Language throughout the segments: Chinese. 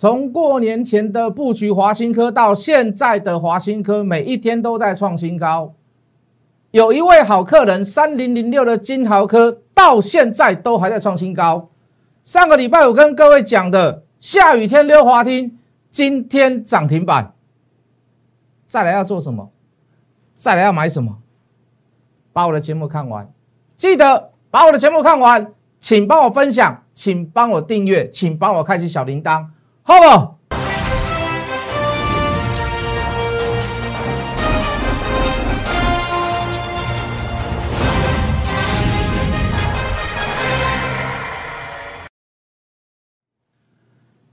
从过年前的布局华新科到现在的华新科，每一天都在创新高。有一位好客人，三零零六的金豪科，到现在都还在创新高。上个礼拜我跟各位讲的，下雨天溜滑梯，今天涨停板。再来要做什么？再来要买什么？把我的节目看完，记得把我的节目看完，请帮我分享，请帮我订阅，请帮我开启小铃铛。好不？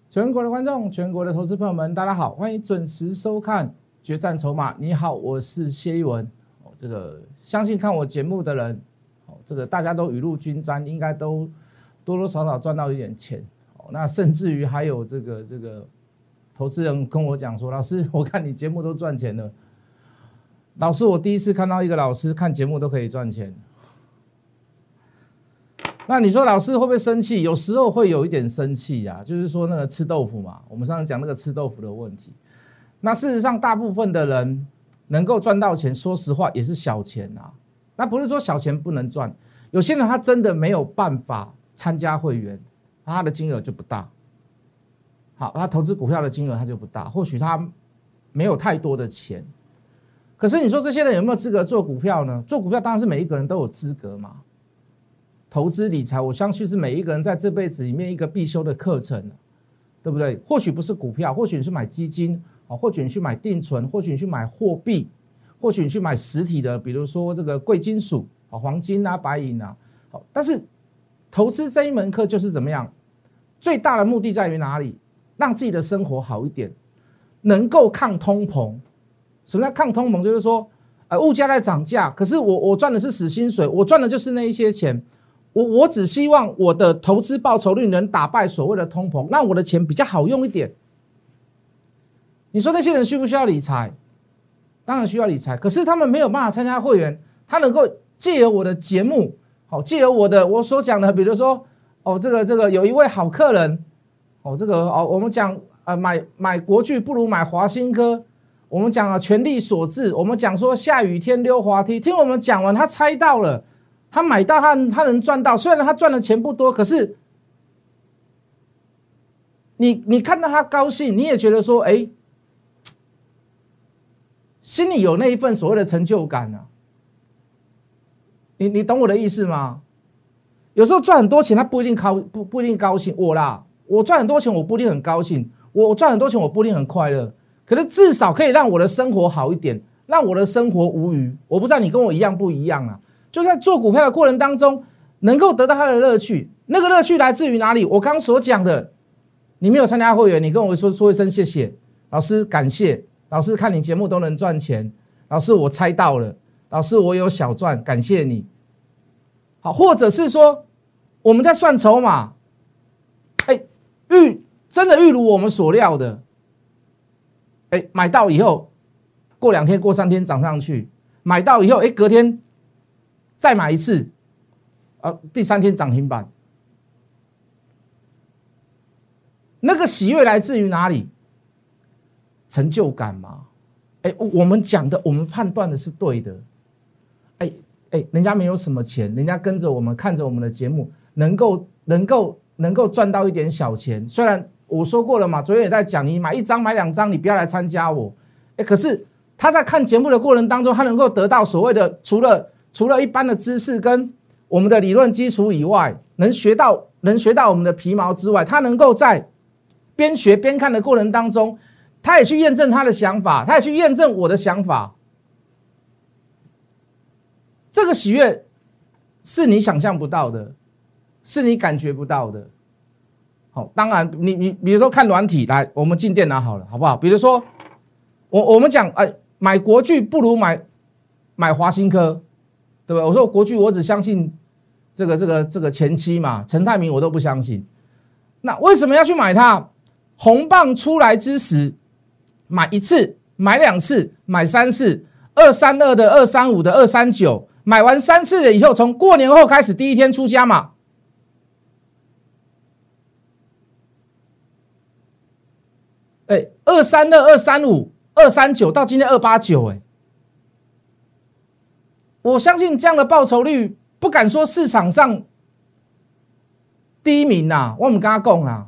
全国的观众，全国的投资朋友们，大家好，欢迎准时收看《决战筹码》。你好，我是谢一文。哦，这个相信看我节目的人，哦，这个大家都雨露均沾，应该都多多少少赚到一点钱。那甚至于还有这个这个投资人跟我讲说：“老师，我看你节目都赚钱了。”老师，我第一次看到一个老师看节目都可以赚钱。那你说老师会不会生气？有时候会有一点生气呀，就是说那个吃豆腐嘛。我们上次讲那个吃豆腐的问题。那事实上，大部分的人能够赚到钱，说实话也是小钱啊。那不是说小钱不能赚，有些人他真的没有办法参加会员。他的金额就不大，好，他投资股票的金额他就不大，或许他没有太多的钱，可是你说这些人有没有资格做股票呢？做股票当然是每一个人都有资格嘛。投资理财，我相信是每一个人在这辈子里面一个必修的课程，对不对？或许不是股票，或许你去买基金啊，或许你去买定存，或许你去买货币，或许你去买实体的，比如说这个贵金属啊，黄金啊，白银啊，好，但是投资这一门课就是怎么样？最大的目的在于哪里？让自己的生活好一点，能够抗通膨。什么叫抗通膨？就是说，呃，物价在涨价，可是我我赚的是死薪水，我赚的就是那一些钱。我我只希望我的投资报酬率能打败所谓的通膨，让我的钱比较好用一点。你说那些人需不需要理财？当然需要理财，可是他们没有办法参加会员，他能够借由我的节目，好，借由我的我所讲的，比如说。哦，这个这个有一位好客人，哦，这个哦，我们讲呃买买国巨不如买华新科，我们讲了全力所致，我们讲说下雨天溜滑梯，听我们讲完，他猜到了，他买到他他能赚到，虽然他赚的钱不多，可是你你看到他高兴，你也觉得说，哎，心里有那一份所谓的成就感啊，你你懂我的意思吗？有时候赚很多钱，他不一定高不不一定高兴。我啦，我赚很多钱，我不一定很高兴。我赚很多钱，我不一定很快乐。可是至少可以让我的生活好一点，让我的生活无余。我不知道你跟我一样不一样啊？就在做股票的过程当中，能够得到他的乐趣。那个乐趣来自于哪里？我刚所讲的，你没有参加会员，你跟我说说一声谢谢，老师感谢老师，看你节目都能赚钱。老师，我猜到了，老师我有小赚，感谢你。好，或者是说。我们在算筹码，哎，预真的预如我们所料的，哎，买到以后，过两天、过三天涨上去，买到以后，哎，隔天再买一次，啊，第三天涨停板，那个喜悦来自于哪里？成就感嘛，哎，我们讲的，我们判断的是对的，哎，人家没有什么钱，人家跟着我们看着我们的节目。能够能够能够赚到一点小钱，虽然我说过了嘛，昨天也在讲，你买一张买两张，你不要来参加我。哎，可是他在看节目的过程当中，他能够得到所谓的除了除了一般的知识跟我们的理论基础以外，能学到能学到我们的皮毛之外，他能够在边学边看的过程当中，他也去验证他的想法，他也去验证我的想法。这个喜悦是你想象不到的。是你感觉不到的，好，当然，你你比如说看软体，来，我们进电脑好了，好不好？比如说，我我们讲，哎，买国巨不如买买华新科，对不对？我说国巨，我只相信这个这个这个前期嘛，陈泰明我都不相信。那为什么要去买它？红棒出来之时，买一次，买两次，买三次，二三二的，二三五的，二三九，买完三次了以后，从过年后开始第一天出家嘛。哎，二三二、二三五、二三九，到今天二八九，哎，我相信这样的报酬率，不敢说市场上第一名呐，我们跟他讲啊，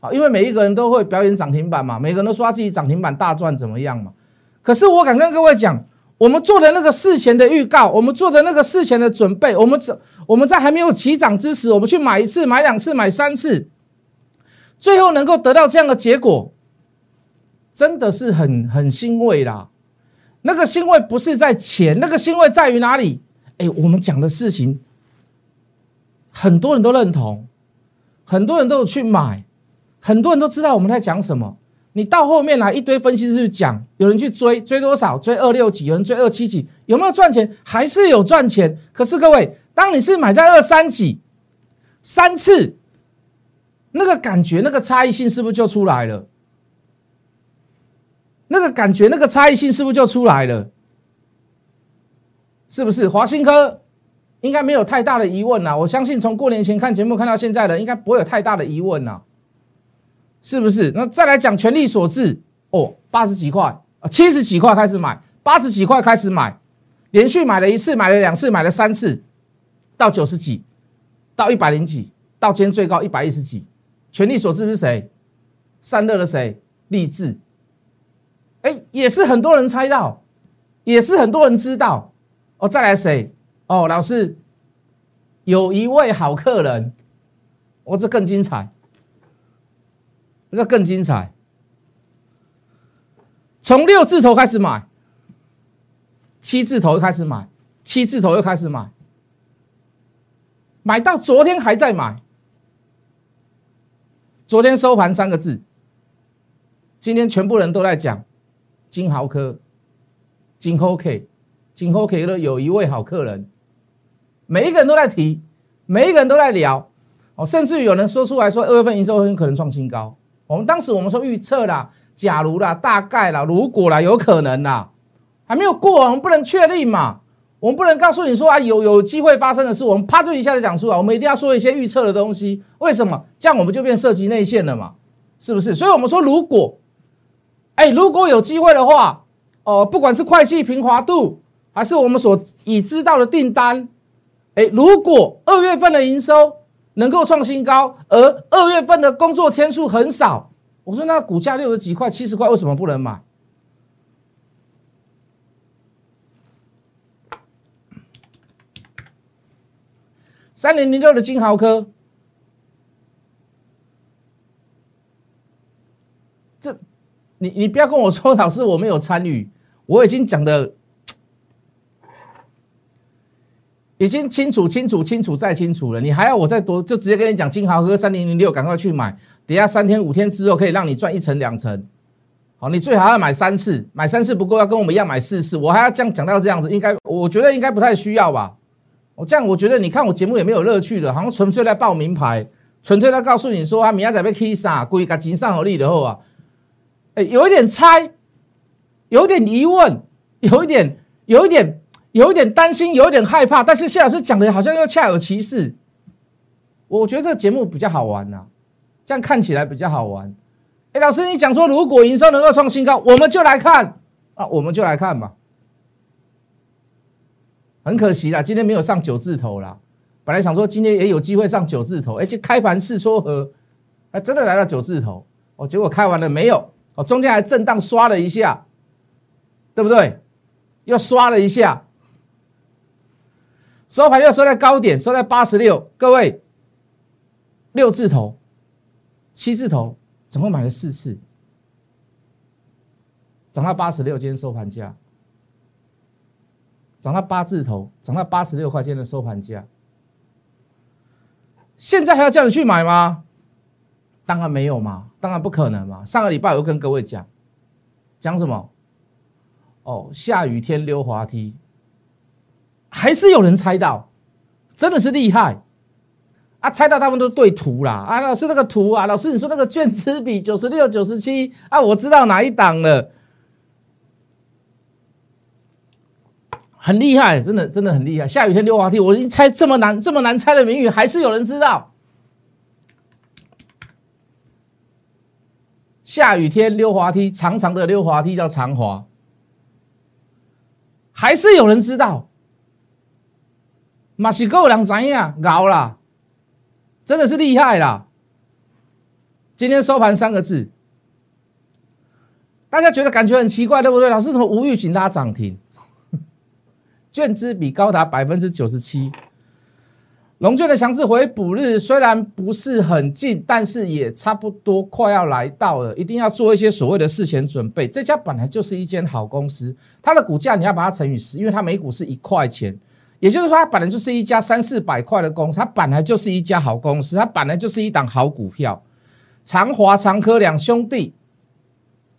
啊，因为每一个人都会表演涨停板嘛，每个人都说他自己涨停板大赚怎么样嘛。可是我敢跟各位讲，我们做的那个事前的预告，我们做的那个事前的准备，我们怎我们在还没有起涨之时，我们去买一次、买两次、买三次，最后能够得到这样的结果。真的是很很欣慰啦，那个欣慰不是在钱，那个欣慰在于哪里？哎，我们讲的事情，很多人都认同，很多人都有去买，很多人都知道我们在讲什么。你到后面来一堆分析师去讲，有人去追，追多少？追二六几？有人追二七几？有没有赚钱？还是有赚钱。可是各位，当你是买在二三几，三次，那个感觉，那个差异性是不是就出来了？那个感觉，那个差异性是不是就出来了？是不是华兴科应该没有太大的疑问呐？我相信从过年前看节目看到现在的，应该不会有太大的疑问呐。是不是？那再来讲权力所致哦，八十几块啊，七十几块开始买，八十几块开始买，连续买了一次，买了两次，买了三次，到九十几，到一百零几，到今天最高一百一十几。权力所致是谁？散热的谁？励志。哎，也是很多人猜到，也是很多人知道哦。再来谁？哦，老师，有一位好客人，哦，这更精彩，这更精彩。从六字头开始买，七字头又开始买，七字头又开始买，买到昨天还在买，昨天收盘三个字，今天全部人都在讲。金豪科，金 OK，金 OK 的有一位好客人，每一个人都在提，每一个人都在聊，哦，甚至于有人说出来说二月份营收很可能创新高。我们当时我们说预测啦，假如啦，大概啦，如果啦，有可能啦，还没有过，我们不能确定嘛，我们不能告诉你说啊，有有机会发生的事，我们啪就一下子讲出来，我们一定要说一些预测的东西。为什么？这样我们就变涉及内线了嘛，是不是？所以我们说如果。哎，如果有机会的话，哦，不管是会计平滑度，还是我们所已知道的订单，哎，如果二月份的营收能够创新高，而二月份的工作天数很少，我说那股价六十几块、七十块，为什么不能买？三零零六的金豪科。这你你不要跟我说，老师我没有参与，我已经讲的已经清楚清楚清楚再清楚了，你还要我再多就直接跟你讲金豪哥三零零六，赶快去买，等下三天五天之后可以让你赚一成两成，好，你最好要买三次，买三次不够要跟我们一样买四次，我还要这样讲到这样子，应该我觉得应该不太需要吧，我这样我觉得你看我节目也没有乐趣的，好像纯粹在报名牌，纯粹在告诉你说啊，明仔被 K 啥，故意甲钱上好利的后啊。哎，有一点猜，有一点疑问，有一点，有一点，有一点担心，有一点害怕。但是谢老师讲的好像又恰有其事，我觉得这个节目比较好玩呐，这样看起来比较好玩。哎，老师你讲说如果营收能够创新高，我们就来看啊，我们就来看吧。很可惜啦，今天没有上九字头啦。本来想说今天也有机会上九字头，而且开盘四说和，还真的来到九字头哦，结果开完了没有？哦，中间还震荡刷了一下，对不对？又刷了一下，收盘又收在高点，收在八十六。各位，六字头、七字头，总共买了四次，涨到八十六，今天收盘价涨到八字头，涨到八十六块钱的收盘价。现在还要叫你去买吗？当然没有嘛，当然不可能嘛。上个礼拜我跟各位讲，讲什么？哦，下雨天溜滑梯，还是有人猜到，真的是厉害啊！猜到他们都对图啦啊！老师那个图啊，老师你说那个卷子比九十六、九十七啊，我知道哪一档了，很厉害，真的真的很厉害。下雨天溜滑梯，我一猜这么难这么难猜的谜语，还是有人知道。下雨天溜滑梯，长长的溜滑梯叫长滑，还是有人知道？马西够人怎样熬啦？真的是厉害啦！今天收盘三个字，大家觉得感觉很奇怪，对不对？老师怎么无预警拉涨停？券资比高达百分之九十七。龙券的强制回补日虽然不是很近，但是也差不多快要来到了，一定要做一些所谓的事前准备。这家本来就是一间好公司，它的股价你要把它乘以十，因为它每股是一块钱，也就是说它本来就是一家三四百块的公司，它本来就是一家好公司，它本来就是一档好股票。长华、长科两兄弟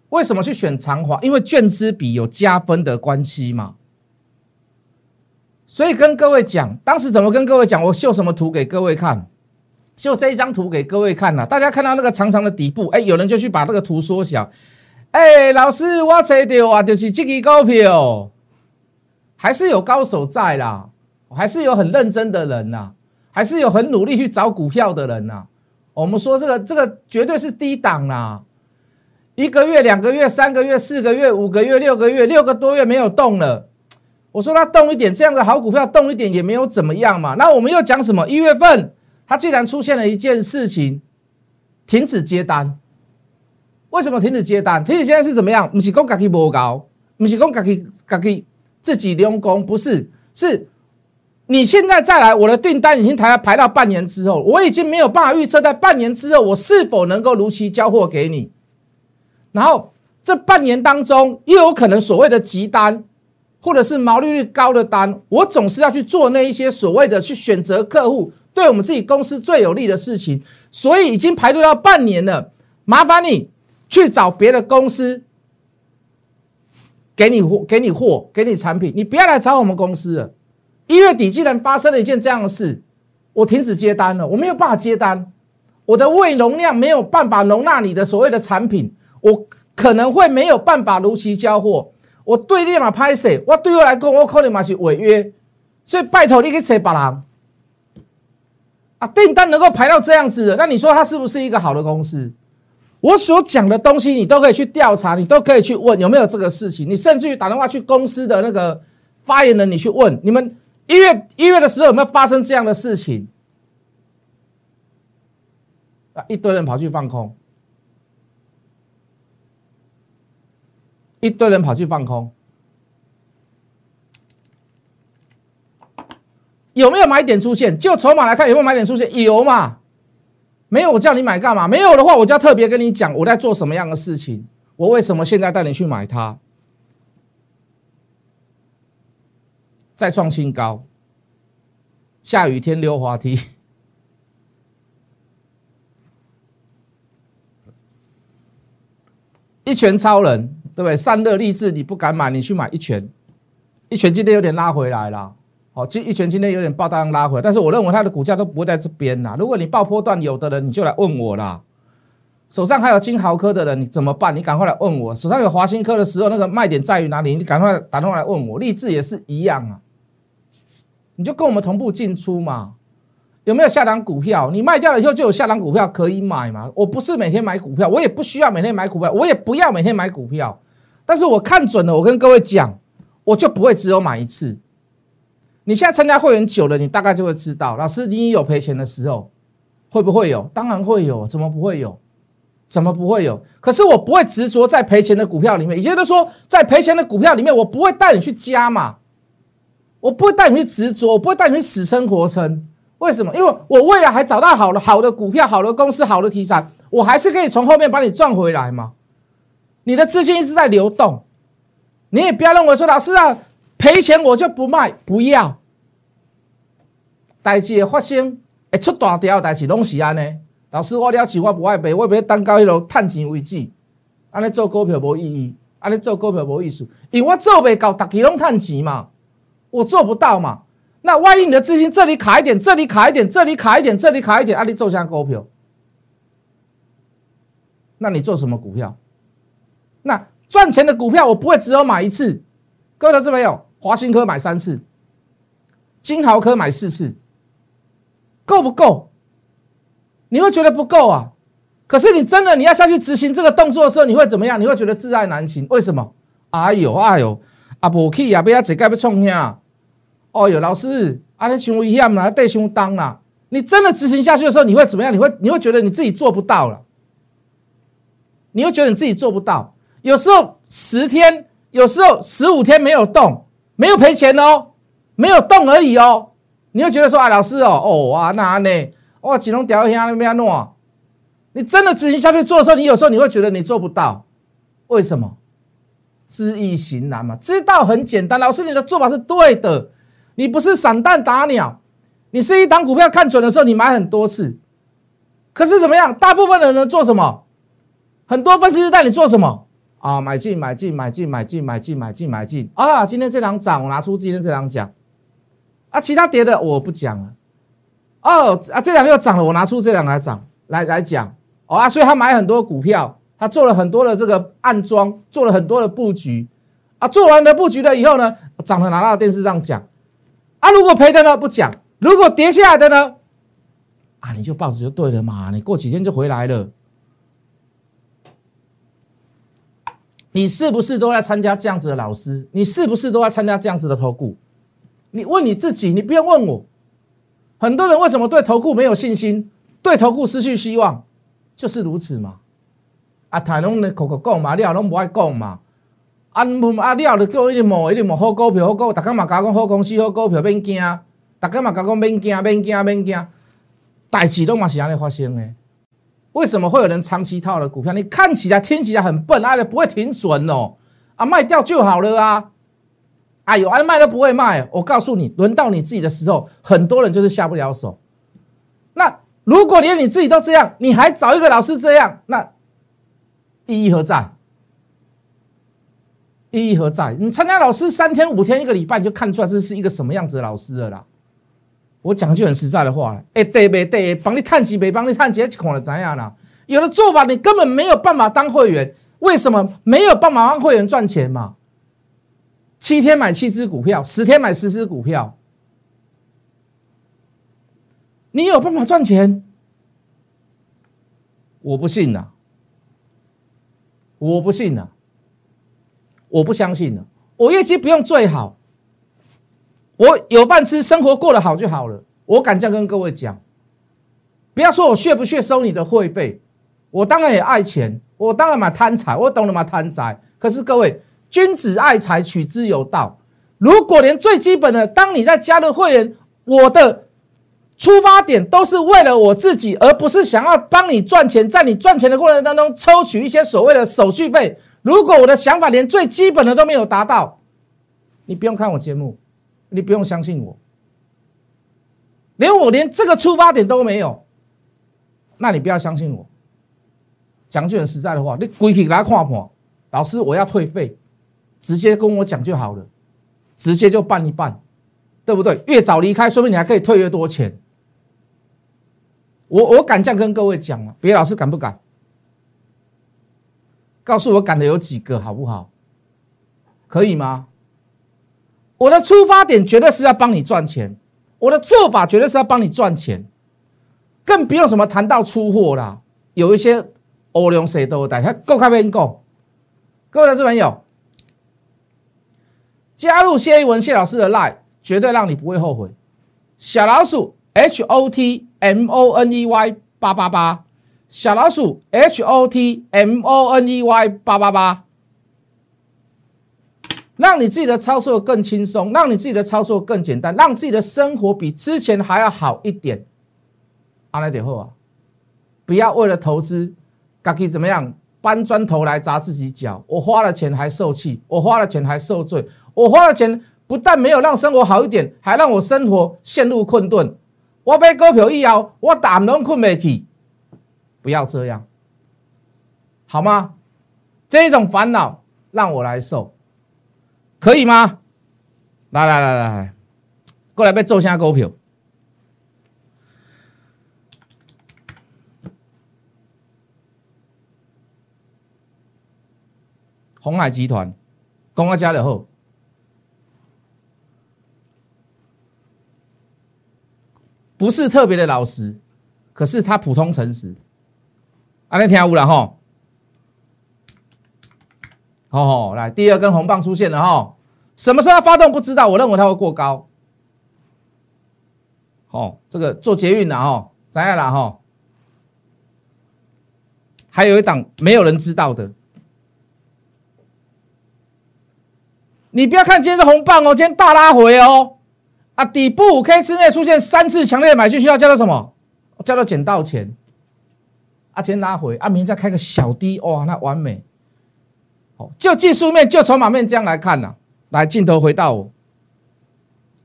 为什么去选长华？因为券资比有加分的关系嘛。所以跟各位讲，当时怎么跟各位讲？我秀什么图给各位看？秀这一张图给各位看呐！大家看到那个长长的底部，哎，有人就去把这个图缩小。哎，老师，我猜到啊，就是这个股票，还是有高手在啦，还是有很认真的人呐，还是有很努力去找股票的人呐。我们说这个这个绝对是低档啦，一个月、两个月、三个月、四个月、五个月、六个月，六个多月没有动了。我说它动一点，这样的好股票动一点也没有怎么样嘛。那我们又讲什么？一月份它既然出现了一件事情，停止接单。为什么停止接单？停止接单是怎么样？不是讲自己无高，不是讲自己自己自己用功，不是，是你现在再来，我的订单已经排排到半年之后，我已经没有办法预测在半年之后我是否能够如期交货给你。然后这半年当中又有可能所谓的急单。或者是毛利率高的单，我总是要去做那一些所谓的去选择客户，对我们自己公司最有利的事情。所以已经排队到半年了，麻烦你去找别的公司给你货、给你货、给你产品，你不要来找我们公司了。一月底既然发生了一件这样的事，我停止接单了，我没有办法接单，我的胃容量没有办法容纳你的所谓的产品，我可能会没有办法如期交货。我对立马拍摄，我对我来讲，我可能嘛是违约，所以拜托你去找别人啊！订单能够排到这样子的，那你说它是不是一个好的公司？我所讲的东西，你都可以去调查，你都可以去问有没有这个事情。你甚至于打电话去公司的那个发言人，你去问你们一月一月的时候有没有发生这样的事情？啊，一堆人跑去放空。一堆人跑去放空，有没有买点出现？就筹码来看，有没有买点出现？有嘛？没有，我叫你买干嘛？没有的话，我就要特别跟你讲，我在做什么样的事情，我为什么现在带你去买它？再创新高，下雨天溜滑梯，一拳超人。对不对？散热励志，你不敢买，你去买一拳，一拳今天有点拉回来了。好，今一拳今天有点爆大量拉回来，但是我认为它的股价都不会在这边呐。如果你爆波段有的人，你就来问我啦。手上还有金豪科的人，你怎么办？你赶快来问我。手上有华新科的时候，那个卖点在于哪里？你赶快打电话来问我。励志也是一样啊，你就跟我们同步进出嘛。有没有下档股票？你卖掉了以后就有下档股票可以买嘛？我不是每天买股票，我也不需要每天买股票，我也不要每天买股票。但是我看准了，我跟各位讲，我就不会只有买一次。你现在参加会员久了，你大概就会知道，老师你有赔钱的时候，会不会有？当然会有，怎么不会有？怎么不会有？可是我不会执着在赔钱的股票里面，也就是说，在赔钱的股票里面，我不会带你去加嘛，我不会带你去执着，我不会带你去死撑活撑。为什么？因为我未来还找到好的好的股票、好的公司、好的题材，我还是可以从后面把你赚回来嘛。你的资金一直在流动，你也不要认为说老师啊赔钱我就不卖，不要。代志的发生，会出大条代志拢是安尼。老师我了解，我不爱赔，我要等到迄落趁钱为止。安尼做股票无意义，安尼做股票无意思，因为我做不到，大家拢趁钱嘛，我做不到嘛。那万一你的资金这里卡一点，这里卡一点，这里卡一点，这里卡一点，啊，你做下股票，那你做什么股票？那赚钱的股票我不会只有买一次，各位投资朋友，华兴科买三次，金豪科买四次，够不够？你会觉得不够啊？可是你真的你要下去执行这个动作的时候，你会怎么样？你会觉得自爱难行。为什么？哎呦哎呦，啊不去啊，不要自己要创啥？哦哟，老师，啊你伤危险啦，对伤当啦。你真的执行下去的时候，你会怎么样？你会你会觉得你自己做不到了，你会觉得你自己做不到。有时候十天，有时候十五天没有动，没有赔钱哦，没有动而已哦。你会觉得说啊，老师哦，哦啊那呢，哇，只能掉下那边弄。你真的执行下去做的时候，你有时候你会觉得你做不到，为什么？知易行难嘛。知道很简单，老师你的做法是对的，你不是散弹打鸟，你是一档股票看准的时候，你买很多次。可是怎么样？大部分的人做什么？很多分析师带你做什么？啊，买进买进买进买进买进买进买进啊！今天这档涨，我拿出今天这档讲。啊，其他跌的我不讲了。哦啊，这两个又涨了，我拿出这两个来涨来来讲。哦啊，所以他买很多股票，他做了很多的这个暗装，做了很多的布局。啊，做完了布局了以后呢，涨了拿到电视上讲。啊，如果赔的呢不讲，如果跌下来的呢，啊，你就抱着就对了嘛，你过几天就回来了。你是不是都在参加这样子的老师？你是不是都在参加这样子的投顾？你问你自己，你不要问我。很多人为什么对投顾没有信心，对投顾失去希望，就是如此嘛。啊，台拢咧口口讲嘛，你也拢不爱讲嘛。啊，啊，你也叫一直摸，一直摸好股票，好股，大家嘛讲讲好公司，好股票免惊，大家嘛讲讲免惊，免惊，免惊，代志都嘛是安尼发生的。为什么会有人长期套的股票？你看起来、听起来很笨，啊，不会停损哦，啊，卖掉就好了啊。哎呦，啊，卖都不会卖。我告诉你，轮到你自己的时候，很多人就是下不了手。那如果连你自己都这样，你还找一个老师这样，那意义何在？意义何在？你参加老师三天、五天、一个礼拜，你就看出来这是一个什么样子的老师了啦。我讲句很实在的话，哎，对不对？帮你探几，没帮你探几，看了怎样啦？有的做法你根本没有办法当会员，为什么没有办法让会员赚钱嘛？七天买七只股票，十天买十只股票，你有办法赚钱？我不信呐！我不信呐！我不相信了。我业绩不用最好，我有饭吃，生活过得好就好了。我敢这样跟各位讲，不要说我血不血收你的会费，我当然也爱钱，我当然蛮贪财，我懂得嘛贪财。可是各位。君子爱财，取之有道。如果连最基本的，当你在加入会员，我的出发点都是为了我自己，而不是想要帮你赚钱，在你赚钱的过程当中抽取一些所谓的手续费。如果我的想法连最基本的都没有达到，你不用看我节目，你不用相信我，连我连这个出发点都没有，那你不要相信我。讲句很实在的话，你归去来看看，老师，我要退费。直接跟我讲就好了，直接就办一办，对不对？越早离开，说明你还可以退越多钱。我我敢这样跟各位讲啊，别老师敢不敢？告诉我敢的有几个，好不好？可以吗？我的出发点绝对是要帮你赚钱，我的做法绝对是要帮你赚钱，更不用什么谈到出货啦。有一些欧龙谁都带，他够开边够。各位投资朋友。加入谢一文谢老师的 line，绝对让你不会后悔。小老鼠 H O T M O N E Y 八八八，小老鼠 H O T M O N E Y 八八八，让你自己的操作更轻松，让你自己的操作更简单，让自己的生活比之前还要好一点。阿来点后啊，不要为了投资，自己怎么样？搬砖头来砸自己脚，我花了钱还受气，我花了钱还受罪，我花了钱不但没有让生活好一点，还让我生活陷入困顿。我被股票一摇，我打能困没起，不要这样，好吗？这种烦恼让我来受，可以吗？来来来来，过来被做下股票。红海集团，公阿家了后，不是特别的老实，可是他普通诚实。啊，那听有了哈。好，来第二根红棒出现了哈，什么时候发动不知道，我认为它会过高。哦，这个做捷运的哈，怎样了哈？还有一档没有人知道的，你不要看今天是红棒哦，今天大拉回哦，啊，底部五 K 之内出现三次强烈的买进需要叫做什么？叫做捡到钱。啊，钱拿回，啊，明天再开个小低，哇，那完美。好，就技术面，就筹码面这样来看呢。来，镜头回到我，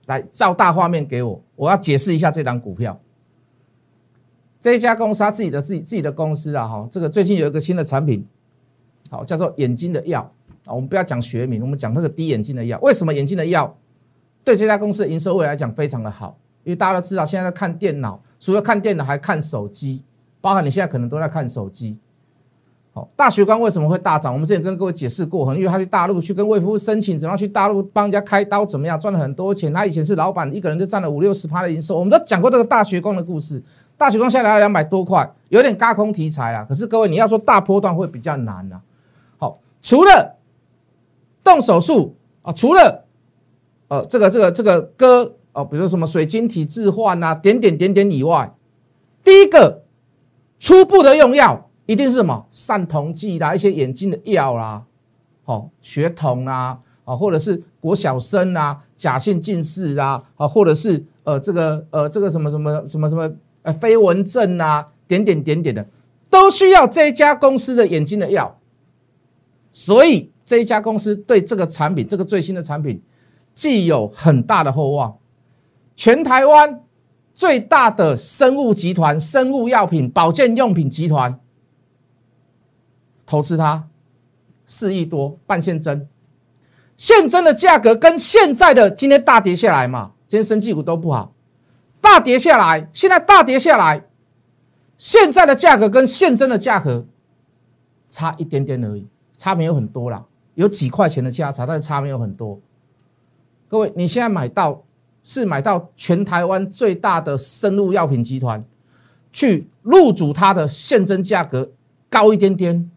来照大画面给我，我要解释一下这档股票。这家公司，他自己的自己自己的公司啊，哈，这个最近有一个新的产品，好，叫做眼睛的药啊。我们不要讲学名，我们讲那个滴眼睛的药。为什么眼睛的药对这家公司的营收未来讲非常的好？因为大家都知道，现在在看电脑，除了看电脑，还看手机，包含你现在可能都在看手机。好，大学光为什么会大涨？我们之前跟各位解释过，因为他去大陆去跟卫福申请，怎么样去大陆帮人家开刀，怎么样赚了很多钱。他以前是老板，一个人就占了五六十趴的营收。我们都讲过这个大学光的故事。大学光下来了两百多块，有点高空题材啊。可是各位，你要说大波段会比较难啊。好，除了动手术啊，除了呃这个这个这个歌哦，比如说什么水晶体置换啊，点点点点以外，第一个初步的用药一定是什么散瞳剂啦，一些眼睛的药啦，好血统啊，啊或者是国小生啊，假性近视啊，啊或者是呃这个呃这个什么什么什么什么。呃，飞蚊症啊，点点点点的，都需要这家公司的眼睛的药，所以这一家公司对这个产品，这个最新的产品，既有很大的厚望。全台湾最大的生物集团、生物药品、保健用品集团，投资它四亿多，半现增，现增的价格跟现在的今天大跌下来嘛，今天生技股都不好。大跌下来，现在大跌下来，现在的价格跟现增的价格差一点点而已，差没有很多啦，有几块钱的价差，但是差没有很多。各位，你现在买到是买到全台湾最大的生物药品集团，去入主它的现增价格高一点点，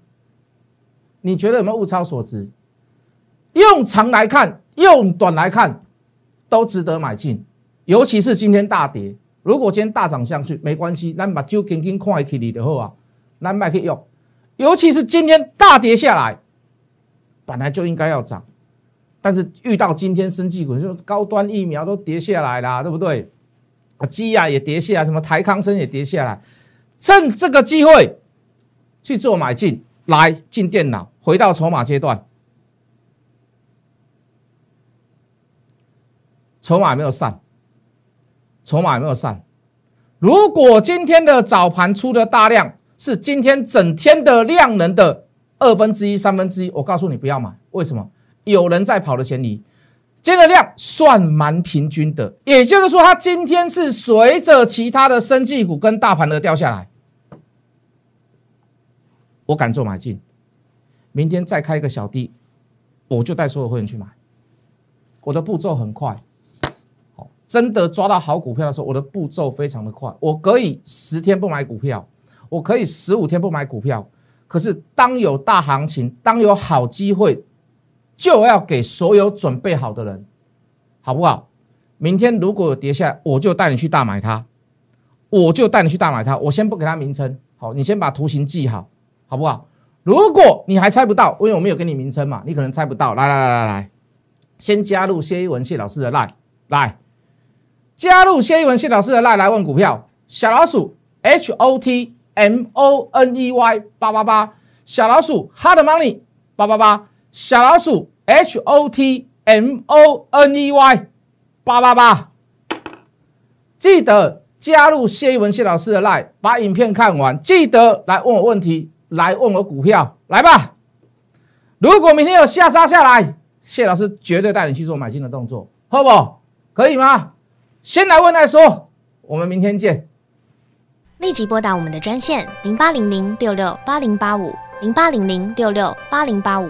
你觉得有没有物超所值？用长来看，用短来看，都值得买进。尤其是今天大跌，如果今天大涨上去没关系，那把就轻轻看起你的后啊，那买可以用。尤其是今天大跌下来，本来就应该要涨，但是遇到今天生技股，就高端疫苗都跌下来了，对不对？啊，基亚也跌下来，什么台康生也跌下来，趁这个机会去做买进，来进电脑，回到筹码阶段，筹码没有散。筹码没有散？如果今天的早盘出的大量是今天整天的量能的二分之一、三分之一，我告诉你不要买。为什么？有人在跑的前提，接的量算蛮平均的，也就是说，它今天是随着其他的生技股跟大盘的掉下来，我敢做买进。明天再开一个小低，我就带所有会员去买。我的步骤很快。真的抓到好股票的时候，我的步骤非常的快。我可以十天不买股票，我可以十五天不买股票。可是当有大行情，当有好机会，就要给所有准备好的人，好不好？明天如果有跌下来，我就带你去大买它，我就带你去大买它。我先不给它名称，好，你先把图形记好，好不好？如果你还猜不到，因为我没有给你名称嘛，你可能猜不到。来来来来来，先加入谢一文谢老师的 line 来。加入谢一文谢老师的 line 来问股票，小老鼠 H O T M O N E Y 八八八，小老鼠 Hard Money 八八八，小老鼠 H O T M O N E Y 八八八，记得加入谢一文谢老师的赖，把影片看完，记得来问我问题，来问我股票，来吧。如果明天有下杀下来，谢老师绝对带你去做买进的动作，好不？可以吗？先来问再说，我们明天见。立即拨打我们的专线零八零零六六八零八五零八零零六六八零八五。